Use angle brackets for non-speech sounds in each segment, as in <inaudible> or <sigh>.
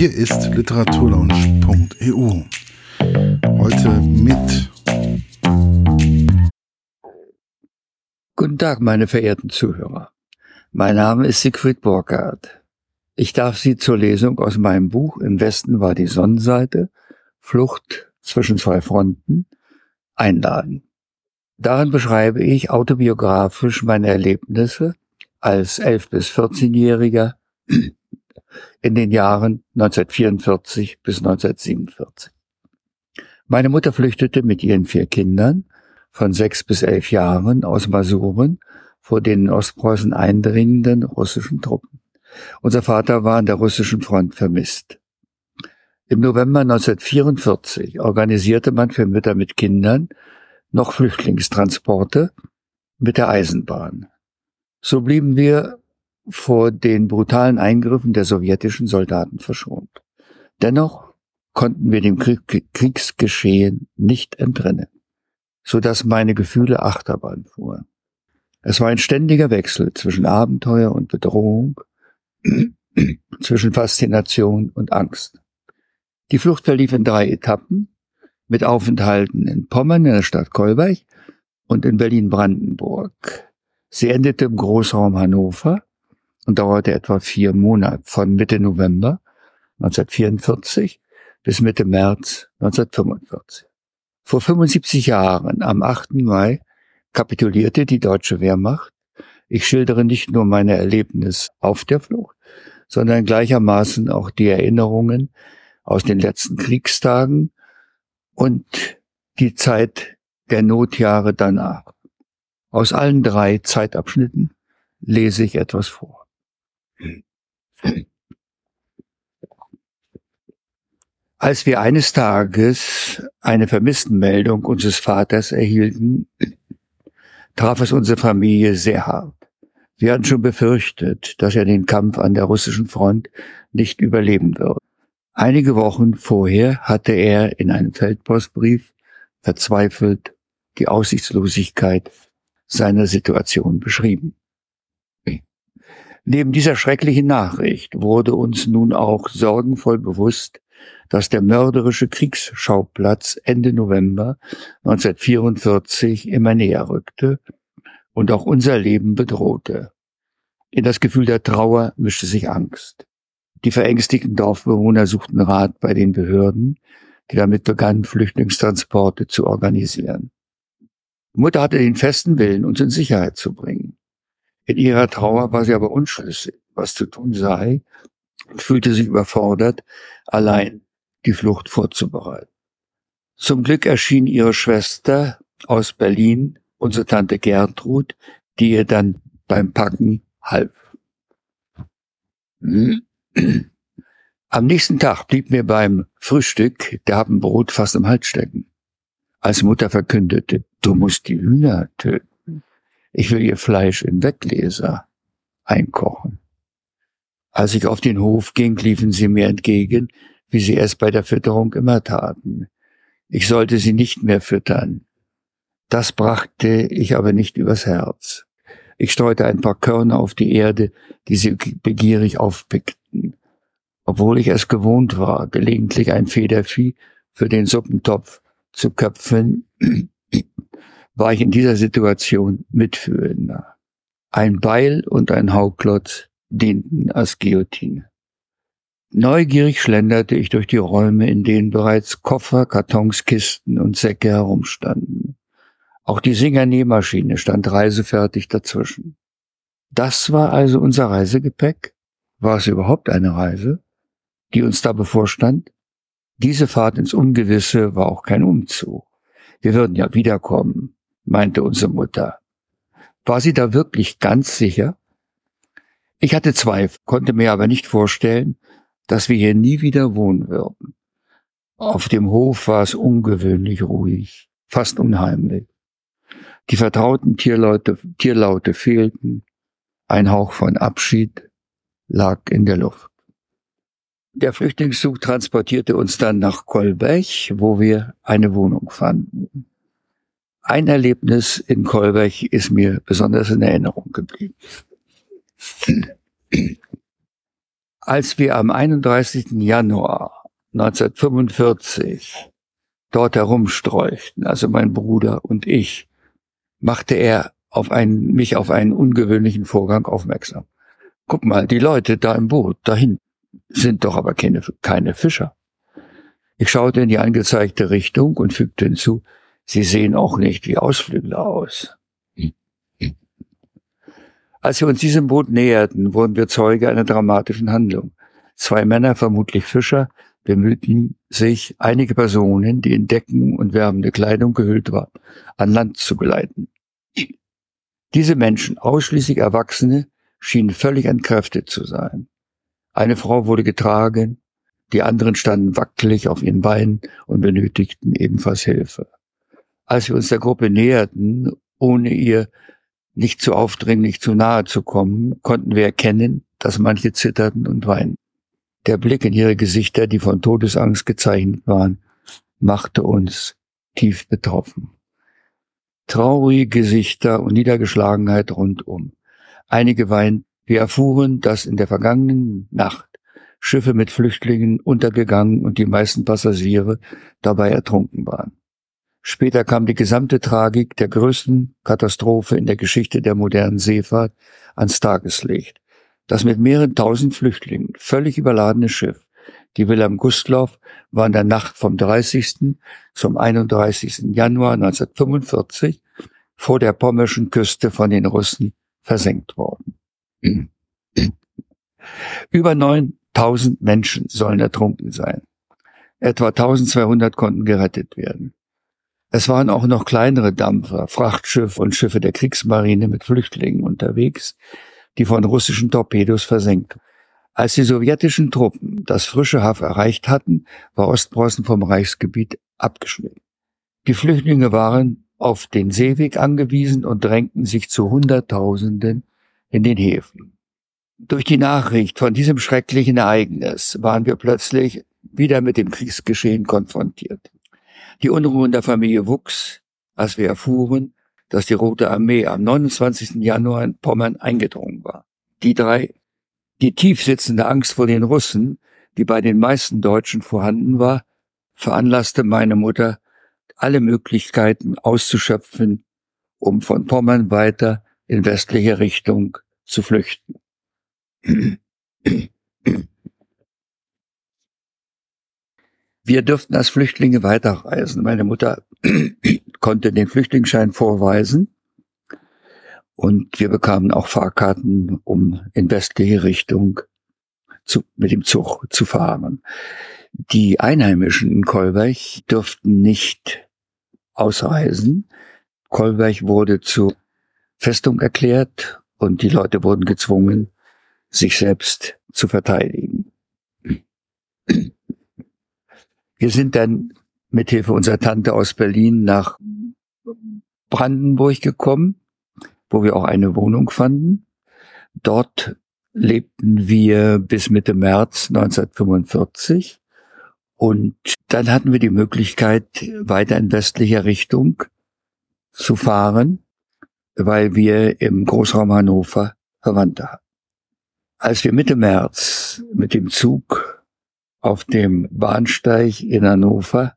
Hier ist literaturlaunch.eu. Heute mit. Guten Tag, meine verehrten Zuhörer. Mein Name ist Siegfried Burkhardt. Ich darf Sie zur Lesung aus meinem Buch Im Westen war die Sonnenseite, Flucht zwischen zwei Fronten, einladen. Darin beschreibe ich autobiografisch meine Erlebnisse als 11- bis 14-Jähriger in den Jahren 1944 bis 1947. Meine Mutter flüchtete mit ihren vier Kindern von sechs bis elf Jahren aus Masuren vor den in Ostpreußen eindringenden russischen Truppen. Unser Vater war an der russischen Front vermisst. Im November 1944 organisierte man für Mütter mit Kindern noch Flüchtlingstransporte mit der Eisenbahn. So blieben wir vor den brutalen Eingriffen der sowjetischen Soldaten verschont. Dennoch konnten wir dem Krieg Kriegsgeschehen nicht entrinnen, so dass meine Gefühle Achterbahn fuhren. Es war ein ständiger Wechsel zwischen Abenteuer und Bedrohung, <clears throat> zwischen Faszination und Angst. Die Flucht verlief in drei Etappen mit Aufenthalten in Pommern in der Stadt Kolberg und in Berlin-Brandenburg. Sie endete im Großraum Hannover und dauerte etwa vier Monate von Mitte November 1944 bis Mitte März 1945. Vor 75 Jahren, am 8. Mai, kapitulierte die deutsche Wehrmacht. Ich schildere nicht nur meine Erlebnis auf der Flucht, sondern gleichermaßen auch die Erinnerungen aus den letzten Kriegstagen und die Zeit der Notjahre danach. Aus allen drei Zeitabschnitten lese ich etwas vor. Als wir eines Tages eine Vermisstenmeldung unseres Vaters erhielten, traf es unsere Familie sehr hart. Wir hatten schon befürchtet, dass er den Kampf an der russischen Front nicht überleben wird. Einige Wochen vorher hatte er in einem Feldpostbrief verzweifelt die Aussichtslosigkeit seiner Situation beschrieben. Neben dieser schrecklichen Nachricht wurde uns nun auch sorgenvoll bewusst, dass der mörderische Kriegsschauplatz Ende November 1944 immer näher rückte und auch unser Leben bedrohte. In das Gefühl der Trauer mischte sich Angst. Die verängstigten Dorfbewohner suchten Rat bei den Behörden, die damit begannen, Flüchtlingstransporte zu organisieren. Mutter hatte den festen Willen, uns in Sicherheit zu bringen. In ihrer Trauer war sie aber unschlüssig, was zu tun sei, und fühlte sich überfordert, allein die Flucht vorzubereiten. Zum Glück erschien ihre Schwester aus Berlin, unsere Tante Gertrud, die ihr dann beim Packen half. Am nächsten Tag blieb mir beim Frühstück der Abendbrot fast im Hals stecken. Als Mutter verkündete, du musst die Hühner töten. Ich will ihr Fleisch in Weggläser einkochen. Als ich auf den Hof ging, liefen sie mir entgegen, wie sie es bei der Fütterung immer taten. Ich sollte sie nicht mehr füttern. Das brachte ich aber nicht übers Herz. Ich streute ein paar Körner auf die Erde, die sie begierig aufpickten. Obwohl ich es gewohnt war, gelegentlich ein Federvieh für den Suppentopf zu köpfen, war ich in dieser Situation mitfühlender. Ein Beil und ein Hauklotz dienten als Guillotine. Neugierig schlenderte ich durch die Räume, in denen bereits Koffer, Kartons, Kisten und Säcke herumstanden. Auch die Singer-Nähmaschine stand reisefertig dazwischen. Das war also unser Reisegepäck? War es überhaupt eine Reise, die uns da bevorstand? Diese Fahrt ins Ungewisse war auch kein Umzug. Wir würden ja wiederkommen meinte unsere Mutter. War sie da wirklich ganz sicher? Ich hatte Zweifel, konnte mir aber nicht vorstellen, dass wir hier nie wieder wohnen würden. Auf dem Hof war es ungewöhnlich ruhig, fast unheimlich. Die vertrauten Tierleute, Tierlaute fehlten, ein Hauch von Abschied lag in der Luft. Der Flüchtlingszug transportierte uns dann nach Kolbech, wo wir eine Wohnung fanden. Ein Erlebnis in Kolberg ist mir besonders in Erinnerung geblieben. Als wir am 31. Januar 1945 dort herumstreuchten, also mein Bruder und ich, machte er auf einen, mich auf einen ungewöhnlichen Vorgang aufmerksam. Guck mal, die Leute da im Boot, dahin, sind doch aber keine, keine Fischer. Ich schaute in die angezeigte Richtung und fügte hinzu, sie sehen auch nicht wie Ausflügler aus. Als wir uns diesem Boot näherten, wurden wir Zeuge einer dramatischen Handlung. Zwei Männer, vermutlich Fischer, bemühten sich, einige Personen, die in Decken und wärmende Kleidung gehüllt waren, an Land zu geleiten. Diese Menschen, ausschließlich Erwachsene, schienen völlig entkräftet zu sein. Eine Frau wurde getragen, die anderen standen wackelig auf ihren Beinen und benötigten ebenfalls Hilfe. Als wir uns der Gruppe näherten, ohne ihr nicht zu aufdringlich zu nahe zu kommen, konnten wir erkennen, dass manche zitterten und weinten. Der Blick in ihre Gesichter, die von Todesangst gezeichnet waren, machte uns tief betroffen. Traurige Gesichter und Niedergeschlagenheit rundum. Einige weinten. Wir erfuhren, dass in der vergangenen Nacht Schiffe mit Flüchtlingen untergegangen und die meisten Passagiere dabei ertrunken waren. Später kam die gesamte Tragik der größten Katastrophe in der Geschichte der modernen Seefahrt ans Tageslicht. Das mit mehreren tausend Flüchtlingen völlig überladene Schiff, die Wilhelm Gustloff, war in der Nacht vom 30. zum 31. Januar 1945 vor der pommerschen Küste von den Russen versenkt worden. Über 9000 Menschen sollen ertrunken sein. Etwa 1200 konnten gerettet werden. Es waren auch noch kleinere Dampfer, Frachtschiffe und Schiffe der Kriegsmarine mit Flüchtlingen unterwegs, die von russischen Torpedos versenkt. Als die sowjetischen Truppen das frische Haff erreicht hatten, war Ostpreußen vom Reichsgebiet abgeschnitten. Die Flüchtlinge waren auf den Seeweg angewiesen und drängten sich zu Hunderttausenden in den Häfen. Durch die Nachricht von diesem schrecklichen Ereignis waren wir plötzlich wieder mit dem Kriegsgeschehen konfrontiert. Die Unruhe in der Familie wuchs, als wir erfuhren, dass die Rote Armee am 29. Januar in Pommern eingedrungen war. Die drei, die tief sitzende Angst vor den Russen, die bei den meisten Deutschen vorhanden war, veranlasste meine Mutter, alle Möglichkeiten auszuschöpfen, um von Pommern weiter in westliche Richtung zu flüchten. <clears throat> Wir dürften als Flüchtlinge weiterreisen. Meine Mutter <clears throat> konnte den Flüchtlingsschein vorweisen und wir bekamen auch Fahrkarten, um in westliche Richtung zu, mit dem Zug zu fahren. Die Einheimischen in Kolberg dürften nicht ausreisen. Kolberg wurde zur Festung erklärt und die Leute wurden gezwungen, sich selbst zu verteidigen. Wir sind dann mithilfe unserer Tante aus Berlin nach Brandenburg gekommen, wo wir auch eine Wohnung fanden. Dort lebten wir bis Mitte März 1945 und dann hatten wir die Möglichkeit, weiter in westlicher Richtung zu fahren, weil wir im Großraum Hannover Verwandte hatten. Als wir Mitte März mit dem Zug auf dem Bahnsteig in Hannover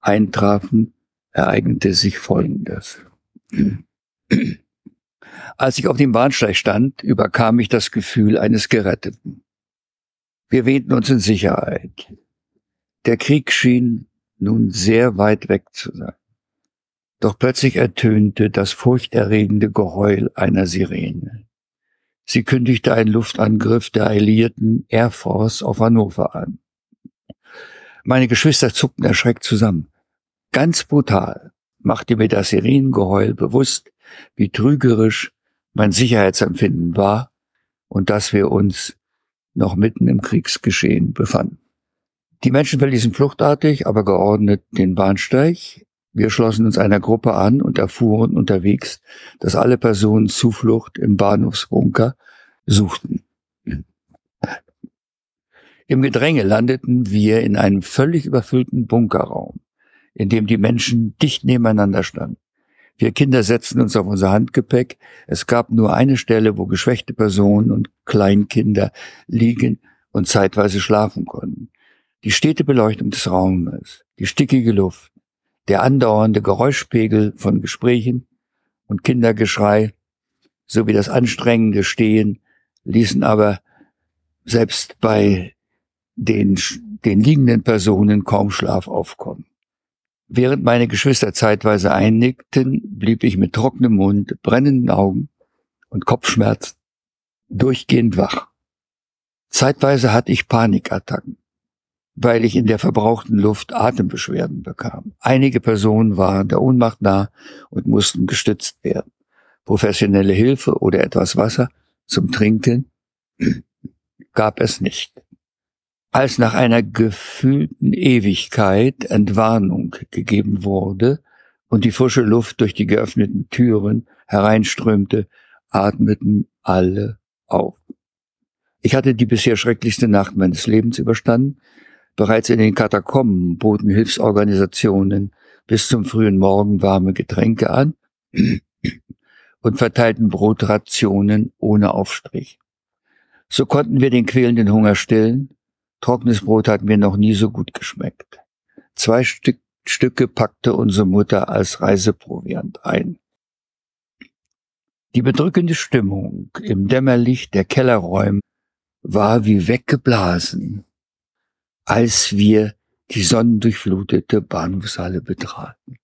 eintrafen, ereignete sich Folgendes. Als ich auf dem Bahnsteig stand, überkam mich das Gefühl eines Geretteten. Wir wähnten uns in Sicherheit. Der Krieg schien nun sehr weit weg zu sein. Doch plötzlich ertönte das furchterregende Geheul einer Sirene. Sie kündigte einen Luftangriff der alliierten Air Force auf Hannover an. Meine Geschwister zuckten erschreckt zusammen. Ganz brutal machte mir das Sirenengeheul bewusst, wie trügerisch mein Sicherheitsempfinden war und dass wir uns noch mitten im Kriegsgeschehen befanden. Die Menschen verließen fluchtartig, aber geordnet den Bahnsteig. Wir schlossen uns einer Gruppe an und erfuhren unterwegs, dass alle Personen Zuflucht im Bahnhofsbunker suchten. Im Gedränge landeten wir in einem völlig überfüllten Bunkerraum, in dem die Menschen dicht nebeneinander standen. Wir Kinder setzten uns auf unser Handgepäck. Es gab nur eine Stelle, wo geschwächte Personen und Kleinkinder liegen und zeitweise schlafen konnten. Die stete Beleuchtung des Raumes, die stickige Luft, der andauernde Geräuschpegel von Gesprächen und Kindergeschrei sowie das anstrengende Stehen ließen aber selbst bei den, den liegenden Personen kaum Schlaf aufkommen. Während meine Geschwister zeitweise einnickten, blieb ich mit trockenem Mund, brennenden Augen und Kopfschmerzen durchgehend wach. Zeitweise hatte ich Panikattacken, weil ich in der verbrauchten Luft Atembeschwerden bekam. Einige Personen waren der Ohnmacht nah und mussten gestützt werden. Professionelle Hilfe oder etwas Wasser zum Trinken gab es nicht. Als nach einer gefühlten Ewigkeit Entwarnung gegeben wurde und die frische Luft durch die geöffneten Türen hereinströmte, atmeten alle auf. Ich hatte die bisher schrecklichste Nacht meines Lebens überstanden. Bereits in den Katakomben boten Hilfsorganisationen bis zum frühen Morgen warme Getränke an <clears throat> und verteilten Brotrationen ohne Aufstrich. So konnten wir den quälenden Hunger stillen. Trockenes Brot hat mir noch nie so gut geschmeckt. Zwei Stück, Stücke packte unsere Mutter als Reiseproviant ein. Die bedrückende Stimmung im Dämmerlicht der Kellerräume war wie weggeblasen, als wir die sonnendurchflutete Bahnhofshalle betraten.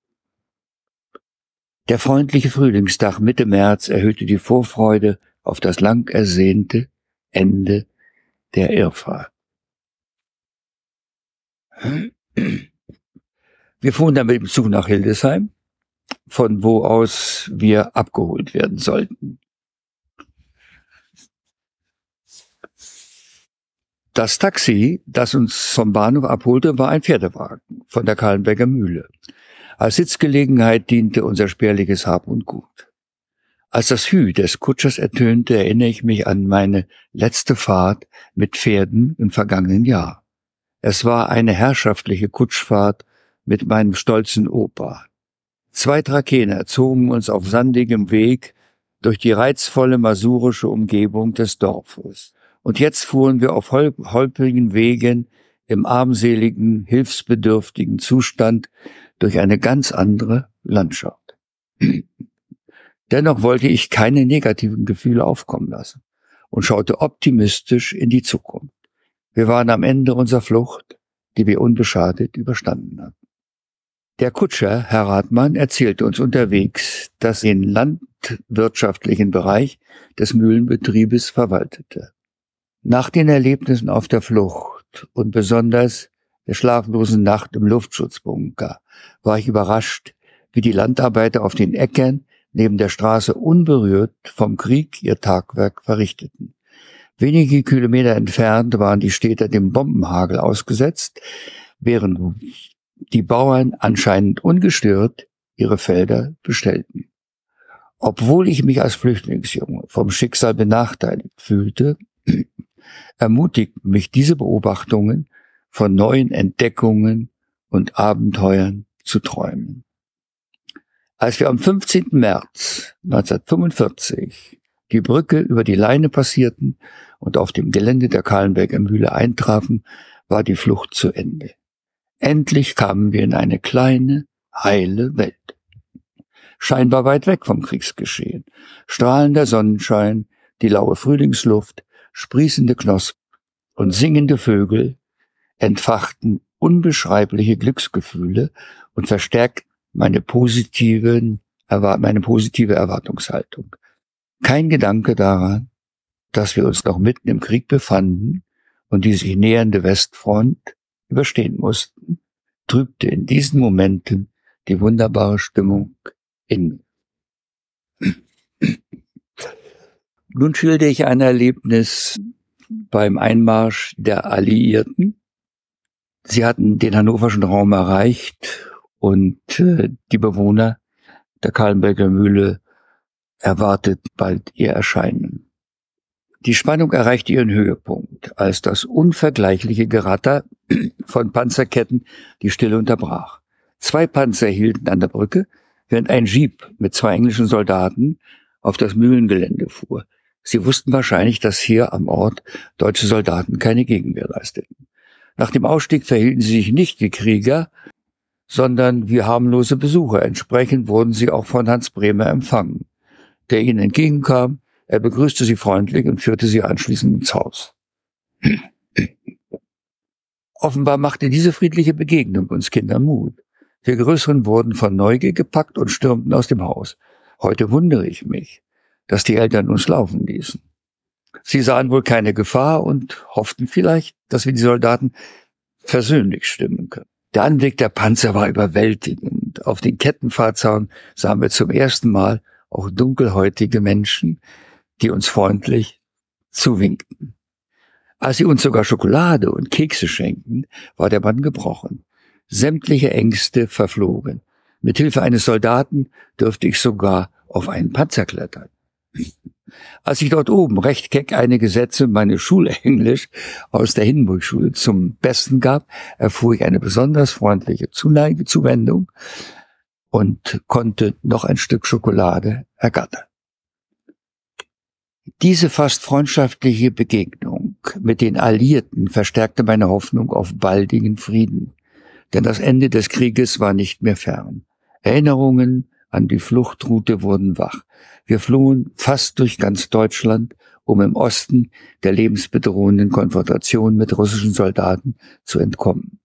Der freundliche Frühlingstag Mitte März erhöhte die Vorfreude auf das lang ersehnte Ende der Irrfahrt. Wir fuhren dann mit dem Zug nach Hildesheim, von wo aus wir abgeholt werden sollten. Das Taxi, das uns vom Bahnhof abholte, war ein Pferdewagen von der Kahlenberger Mühle. Als Sitzgelegenheit diente unser spärliches Hab und Gut. Als das Hü des Kutschers ertönte, erinnere ich mich an meine letzte Fahrt mit Pferden im vergangenen Jahr. Es war eine herrschaftliche Kutschfahrt mit meinem stolzen Opa. Zwei Trakener zogen uns auf sandigem Weg durch die reizvolle masurische Umgebung des Dorfes. Und jetzt fuhren wir auf holprigen Wegen im armseligen, hilfsbedürftigen Zustand durch eine ganz andere Landschaft. <clears throat> Dennoch wollte ich keine negativen Gefühle aufkommen lassen und schaute optimistisch in die Zukunft. Wir waren am Ende unserer Flucht, die wir unbeschadet überstanden hatten. Der Kutscher, Herr Rathmann, erzählte uns unterwegs, dass er den landwirtschaftlichen Bereich des Mühlenbetriebes verwaltete. Nach den Erlebnissen auf der Flucht und besonders der schlaflosen Nacht im Luftschutzbunker war ich überrascht, wie die Landarbeiter auf den Äckern neben der Straße unberührt vom Krieg ihr Tagwerk verrichteten. Wenige Kilometer entfernt waren die Städter dem Bombenhagel ausgesetzt, während die Bauern anscheinend ungestört ihre Felder bestellten. Obwohl ich mich als Flüchtlingsjunge vom Schicksal benachteiligt fühlte, <clears throat> ermutigten mich diese Beobachtungen von neuen Entdeckungen und Abenteuern zu träumen. Als wir am 15. März 1945 die Brücke über die Leine passierten und auf dem Gelände der Kahlenberger Mühle eintrafen, war die Flucht zu Ende. Endlich kamen wir in eine kleine, heile Welt. Scheinbar weit weg vom Kriegsgeschehen. Strahlender Sonnenschein, die laue Frühlingsluft, sprießende Knospen und singende Vögel entfachten unbeschreibliche Glücksgefühle und verstärkten meine positiven, meine positive Erwartungshaltung. Kein Gedanke daran, dass wir uns noch mitten im Krieg befanden und die sich nähernde Westfront überstehen mussten, trübte in diesen Momenten die wunderbare Stimmung in mir. <clears throat> Nun schilde ich ein Erlebnis beim Einmarsch der Alliierten. Sie hatten den hannoverschen Raum erreicht und äh, die Bewohner der Kahlenberger Mühle erwartet bald ihr Erscheinen. Die Spannung erreichte ihren Höhepunkt, als das unvergleichliche Geratter <clears throat> von Panzerketten die Stille unterbrach. Zwei Panzer hielten an der Brücke, während ein Jeep mit zwei englischen Soldaten auf das Mühlengelände fuhr. Sie wussten wahrscheinlich, dass hier am Ort deutsche Soldaten keine Gegenwehr leisteten. Nach dem Ausstieg verhielten sie sich nicht wie Krieger, sondern wie harmlose Besucher. Entsprechend wurden sie auch von Hans Bremer empfangen, der ihnen entgegenkam, er begrüßte sie freundlich und führte sie anschließend ins Haus. <clears throat> Offenbar machte diese friedliche Begegnung uns Kindern Mut. Wir Größeren wurden von Neugier gepackt und stürmten aus dem Haus. Heute wundere ich mich, dass die Eltern uns laufen ließen. Sie sahen wohl keine Gefahr und hofften vielleicht, dass wir die Soldaten versöhnlich stimmen können. Der Anblick der Panzer war überwältigend. Auf den Kettenfahrzaun sahen wir zum ersten Mal auch dunkelhäutige Menschen, die uns freundlich zuwinkten. Als sie uns sogar Schokolade und Kekse schenkten, war der Mann gebrochen. Sämtliche Ängste verflogen. Mit Hilfe eines Soldaten dürfte ich sogar auf einen Panzer klettern. Als ich dort oben recht keck einige Sätze meine Schulenglisch aus der Hindenburg-Schule zum Besten gab, erfuhr ich eine besonders freundliche Zuneige, Zuwendung und konnte noch ein Stück Schokolade ergattern. Diese fast freundschaftliche Begegnung mit den Alliierten verstärkte meine Hoffnung auf baldigen Frieden, denn das Ende des Krieges war nicht mehr fern. Erinnerungen an die Fluchtroute wurden wach. Wir flohen fast durch ganz Deutschland, um im Osten der lebensbedrohenden Konfrontation mit russischen Soldaten zu entkommen.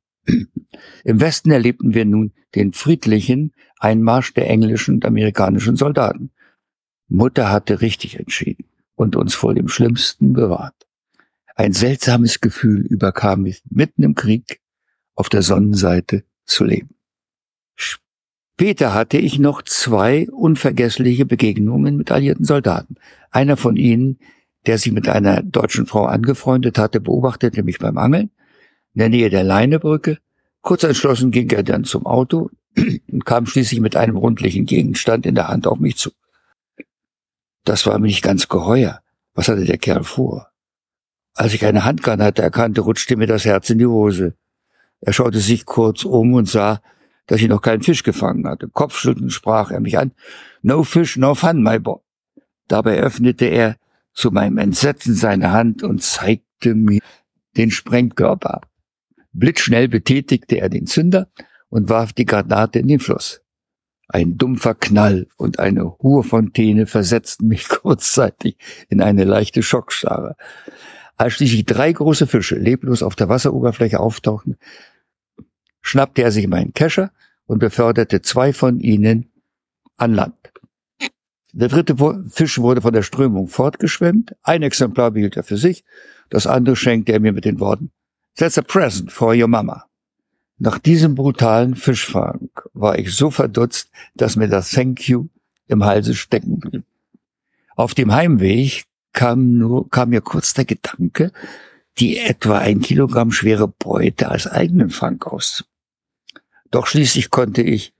Im Westen erlebten wir nun den friedlichen Einmarsch der englischen und amerikanischen Soldaten. Mutter hatte richtig entschieden und uns vor dem Schlimmsten bewahrt. Ein seltsames Gefühl überkam mich mitten im Krieg auf der Sonnenseite zu leben. Später hatte ich noch zwei unvergessliche Begegnungen mit alliierten Soldaten. Einer von ihnen, der sich mit einer deutschen Frau angefreundet hatte, beobachtete mich beim Angeln in der Nähe der Leinebrücke. Kurz entschlossen ging er dann zum Auto <clears throat> und kam schließlich mit einem rundlichen Gegenstand in der Hand auf mich zu. Das war mir nicht ganz geheuer. Was hatte der Kerl vor? Als ich eine Handgranate erkannte, rutschte mir das Herz in die Hose. Er schaute sich kurz um und sah, dass ich noch keinen Fisch gefangen hatte. Kopfschüttelnd sprach er mich an. No fish, no fun, my boy. Dabei öffnete er zu meinem Entsetzen seine Hand und zeigte mir den Sprengkörper. Blitzschnell betätigte er den Zünder und warf die Granate in den Fluss. Ein dumpfer Knall und eine hohe Fontäne versetzten mich <laughs> kurzzeitig in eine leichte Schockstarre. Als schließlich drei große Fische leblos auf der Wasseroberfläche auftauchten, schnappte er sich meinen Kescher und beförderte zwei von ihnen an Land. Der dritte Fisch wurde von der Strömung fortgeschwemmt. Ein Exemplar behielt er für sich, das andere schenkte er mir mit den Worten, That's a present for your mama. Nach diesem brutalen Fischfang war ich so verdutzt, dass mir das Thank you im Halse stecken blieb. Auf dem Heimweg kam, nur, kam mir kurz der Gedanke, die etwa ein Kilogramm schwere Beute als eigenen Fang aus. Doch schließlich konnte ich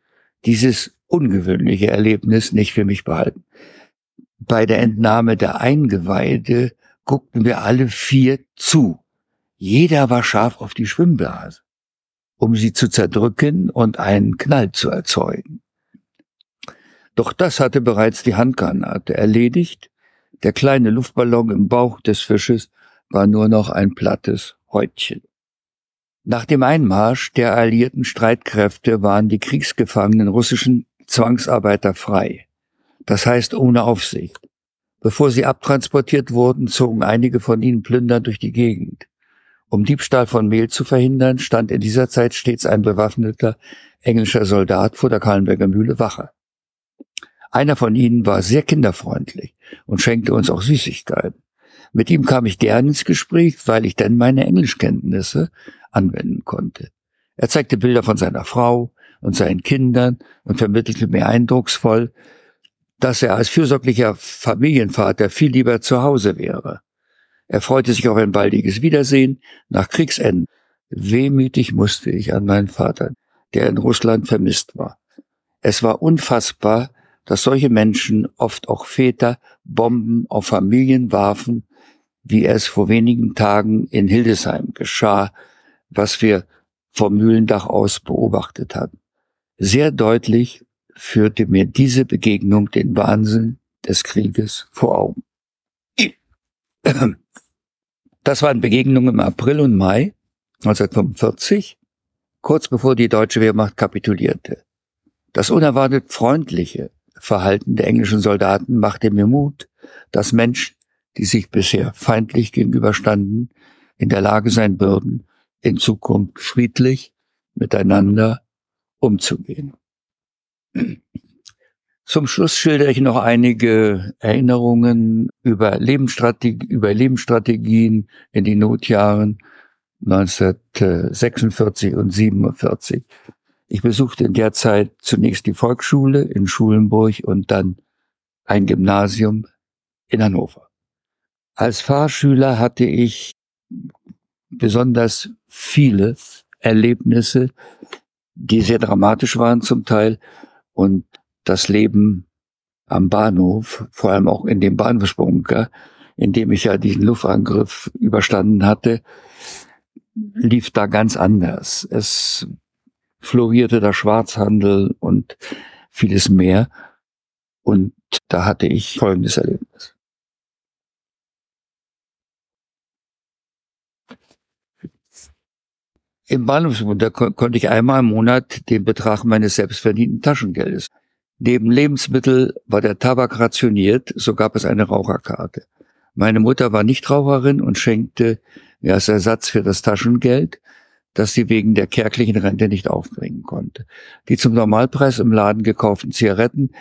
dieses ungewöhnliche Erlebnis nicht für mich behalten. Bei der Entnahme der Eingeweide guckten wir alle vier zu. Jeder war scharf auf die Schwimmblase um sie zu zerdrücken und einen Knall zu erzeugen. Doch das hatte bereits die Handgranate erledigt. Der kleine Luftballon im Bauch des Fisches war nur noch ein plattes Häutchen. Nach dem Einmarsch der alliierten Streitkräfte waren die kriegsgefangenen russischen Zwangsarbeiter frei. Das heißt ohne Aufsicht. Bevor sie abtransportiert wurden, zogen einige von ihnen plündernd durch die Gegend. Um Diebstahl von Mehl zu verhindern, stand in dieser Zeit stets ein bewaffneter englischer Soldat vor der Kahlenberger Mühle Wache. Einer von ihnen war sehr kinderfreundlich und schenkte uns auch Süßigkeiten. Mit ihm kam ich gern ins Gespräch, weil ich dann meine Englischkenntnisse anwenden konnte. Er zeigte Bilder von seiner Frau und seinen Kindern und vermittelte mir eindrucksvoll, dass er als fürsorglicher Familienvater viel lieber zu Hause wäre. Er freute sich auf ein baldiges Wiedersehen nach Kriegsende. Wehmütig musste ich an meinen Vater, der in Russland vermisst war. Es war unfassbar, dass solche Menschen, oft auch Väter, Bomben auf Familien warfen, wie es vor wenigen Tagen in Hildesheim geschah, was wir vom Mühlendach aus beobachtet hatten. Sehr deutlich führte mir diese Begegnung den Wahnsinn des Krieges vor Augen. Das waren Begegnungen im April und Mai 1945, kurz bevor die deutsche Wehrmacht kapitulierte. Das unerwartet freundliche Verhalten der englischen Soldaten machte mir Mut, dass Menschen, die sich bisher feindlich gegenüberstanden, in der Lage sein würden, in Zukunft friedlich miteinander umzugehen. Zum Schluss schildere ich noch einige Erinnerungen über, Lebensstrategie, über Lebensstrategien in den Notjahren 1946 und 47. Ich besuchte in der Zeit zunächst die Volksschule in Schulenburg und dann ein Gymnasium in Hannover. Als Fahrschüler hatte ich besonders viele Erlebnisse, die sehr dramatisch waren zum Teil und das Leben am Bahnhof, vor allem auch in dem Bahnhofsbunker, in dem ich ja diesen Luftangriff überstanden hatte, lief da ganz anders. Es florierte der Schwarzhandel und vieles mehr. Und da hatte ich folgendes Erlebnis. Im Bahnhofswunder konnte ich einmal im Monat den Betrag meines selbstverdienten Taschengeldes Neben Lebensmittel war der Tabak rationiert, so gab es eine Raucherkarte. Meine Mutter war Nichtraucherin und schenkte mir als Ersatz für das Taschengeld, das sie wegen der kärglichen Rente nicht aufbringen konnte. Die zum Normalpreis im Laden gekauften Zigaretten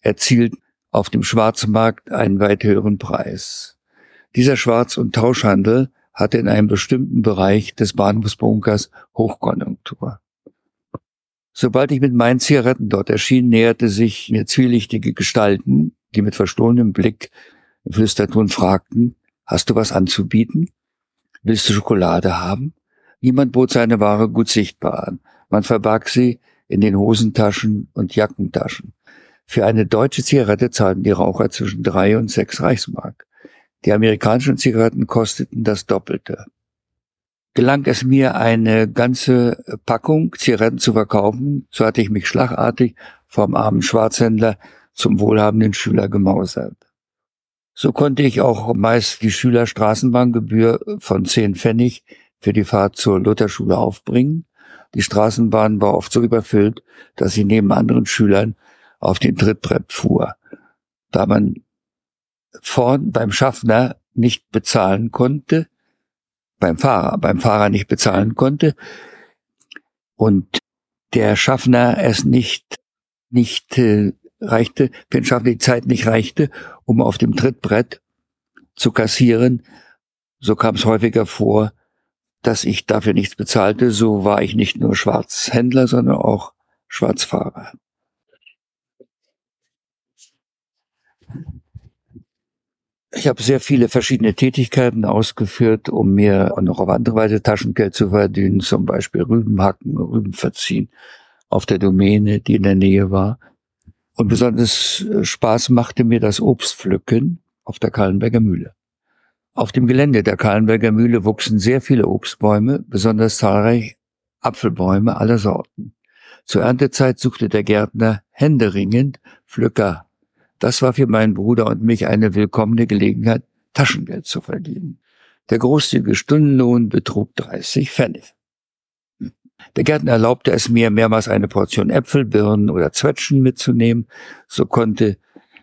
erzielten auf dem Schwarzmarkt einen weit höheren Preis. Dieser Schwarz- und Tauschhandel hatte in einem bestimmten Bereich des Bahnhofsbunkers Hochkonjunktur. Sobald ich mit meinen Zigaretten dort erschien, näherte sich mir zwielichtige Gestalten, die mit verstohlenem Blick im Flüsterton fragten, hast du was anzubieten? Willst du Schokolade haben? Niemand bot seine Ware gut sichtbar an. Man verbarg sie in den Hosentaschen und Jackentaschen. Für eine deutsche Zigarette zahlten die Raucher zwischen drei und sechs Reichsmark. Die amerikanischen Zigaretten kosteten das Doppelte gelang es mir, eine ganze Packung Zigaretten zu verkaufen. So hatte ich mich schlagartig vom armen Schwarzhändler zum wohlhabenden Schüler gemausert. So konnte ich auch meist die Schülerstraßenbahngebühr von zehn Pfennig für die Fahrt zur Lutherschule aufbringen. Die Straßenbahn war oft so überfüllt, dass ich neben anderen Schülern auf den Trittbrett fuhr. Da man vorn beim Schaffner nicht bezahlen konnte, beim Fahrer, beim Fahrer nicht bezahlen konnte und der Schaffner es nicht, nicht äh, reichte, für den Schaffner die Zeit nicht reichte, um auf dem Trittbrett zu kassieren. So kam es häufiger vor, dass ich dafür nichts bezahlte. So war ich nicht nur Schwarzhändler, sondern auch Schwarzfahrer. Ich habe sehr viele verschiedene Tätigkeiten ausgeführt, um mir noch auf andere Weise Taschengeld zu verdienen, zum Beispiel Rüben hacken, Rüben verziehen auf der Domäne, die in der Nähe war. Und besonders äh, Spaß machte mir das Obstpflücken auf der Kahlenberger Mühle. Auf dem Gelände der Kahlenberger Mühle wuchsen sehr viele Obstbäume, besonders zahlreich Apfelbäume aller Sorten. Zur Erntezeit suchte der Gärtner händeringend Pflücker das war für meinen Bruder und mich eine willkommene Gelegenheit, Taschengeld zu verdienen. Der großzügige Stundenlohn betrug 30 Pfennig. Der Gärtner erlaubte es mir, mehrmals eine Portion Äpfel, Birnen oder Zwetschgen mitzunehmen. So konnte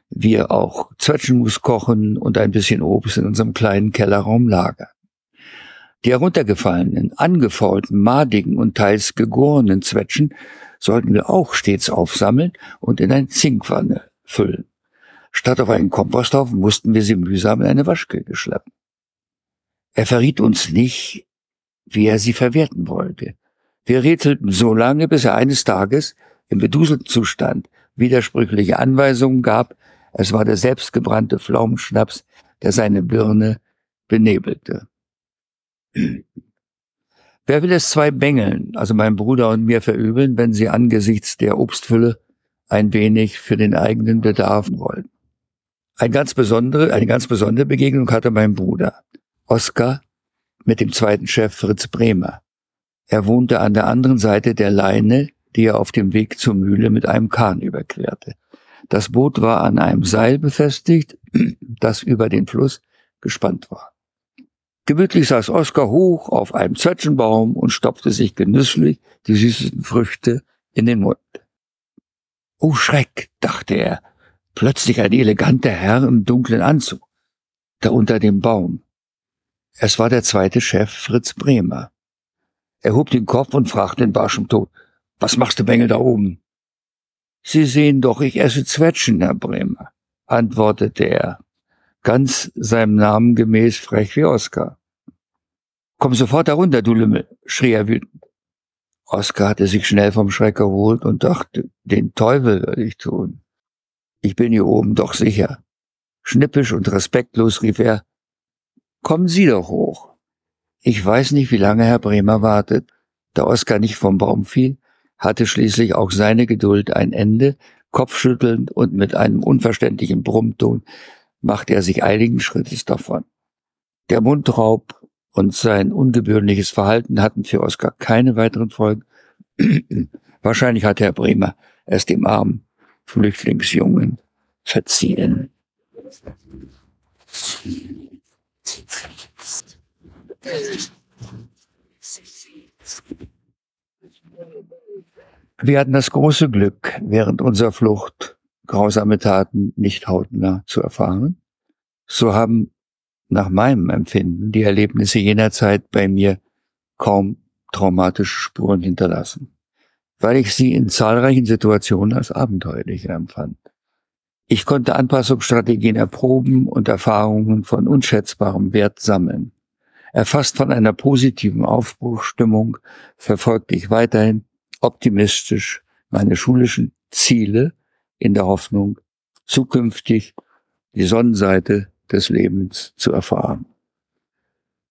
wir auch Zwetschgenmus kochen und ein bisschen Obst in unserem kleinen Kellerraum lagern. Die heruntergefallenen, angefaulten, madigen und teils gegorenen Zwetschgen sollten wir auch stets aufsammeln und in eine Zinkwanne füllen. Statt auf einen Komposthaufen mussten wir sie mühsam in eine Waschküche schleppen. Er verriet uns nicht, wie er sie verwerten wollte. Wir rätselten so lange, bis er eines Tages im beduselten Zustand widersprüchliche Anweisungen gab. Es war der selbstgebrannte Pflaumenschnaps, der seine Birne benebelte. <clears throat> Wer will es zwei Bengeln, also mein Bruder und mir verübeln, wenn sie angesichts der Obstfülle ein wenig für den eigenen Bedarf wollten? Ein ganz besondere, eine ganz besondere Begegnung hatte mein Bruder, Oskar, mit dem zweiten Chef Fritz Bremer. Er wohnte an der anderen Seite der Leine, die er auf dem Weg zur Mühle mit einem Kahn überquerte. Das Boot war an einem Seil befestigt, <clears throat> das über den Fluss gespannt war. Gemütlich saß Oskar hoch auf einem Zwetschgenbaum und stopfte sich genüsslich die süßesten Früchte in den Mund. Oh Schreck, dachte er, plötzlich ein eleganter Herr im dunklen Anzug, da unter dem Baum. Es war der zweite Chef Fritz Bremer. Er hob den Kopf und fragte in barschem Ton, was machst du Bengel da oben? Sie sehen doch, ich esse Zwetschgen, Herr Bremer, antwortete er, ganz seinem Namen gemäß frech wie Oskar. Komm sofort herunter, du Lümmel, schrie er wütend. Oskar hatte sich schnell vom Schreck erholt und dachte, den Teufel würde ich tun. Ich bin hier oben doch sicher. Schnippisch und respektlos rief er, Kommen Sie doch hoch. Ich weiß nicht, wie lange Herr Bremer wartet. Da Oskar nicht vom Baum fiel, hatte schließlich auch seine Geduld ein Ende, kopfschüttelnd und mit einem unverständlichen Brummton machte er sich eiligen Schrittes davon. Der Mundraub und sein ungebührliches Verhalten hatten für Oskar keine weiteren Folgen. <clears throat> Wahrscheinlich hatte Herr Bremer es dem armen Flüchtlingsjungen verziehen. Wir hatten das große Glück, während unserer Flucht grausame Taten nicht hautnah zu erfahren. So haben nach meinem Empfinden die Erlebnisse jener Zeit bei mir kaum traumatische Spuren hinterlassen, weil ich sie in zahlreichen Situationen als abenteuerlich empfand. Ich konnte Anpassungsstrategien erproben und Erfahrungen von unschätzbarem Wert sammeln. Erfasst von einer positiven Aufbruchstimmung verfolgte ich weiterhin optimistisch meine schulischen Ziele in der Hoffnung, zukünftig die Sonnenseite des Lebens zu erfahren.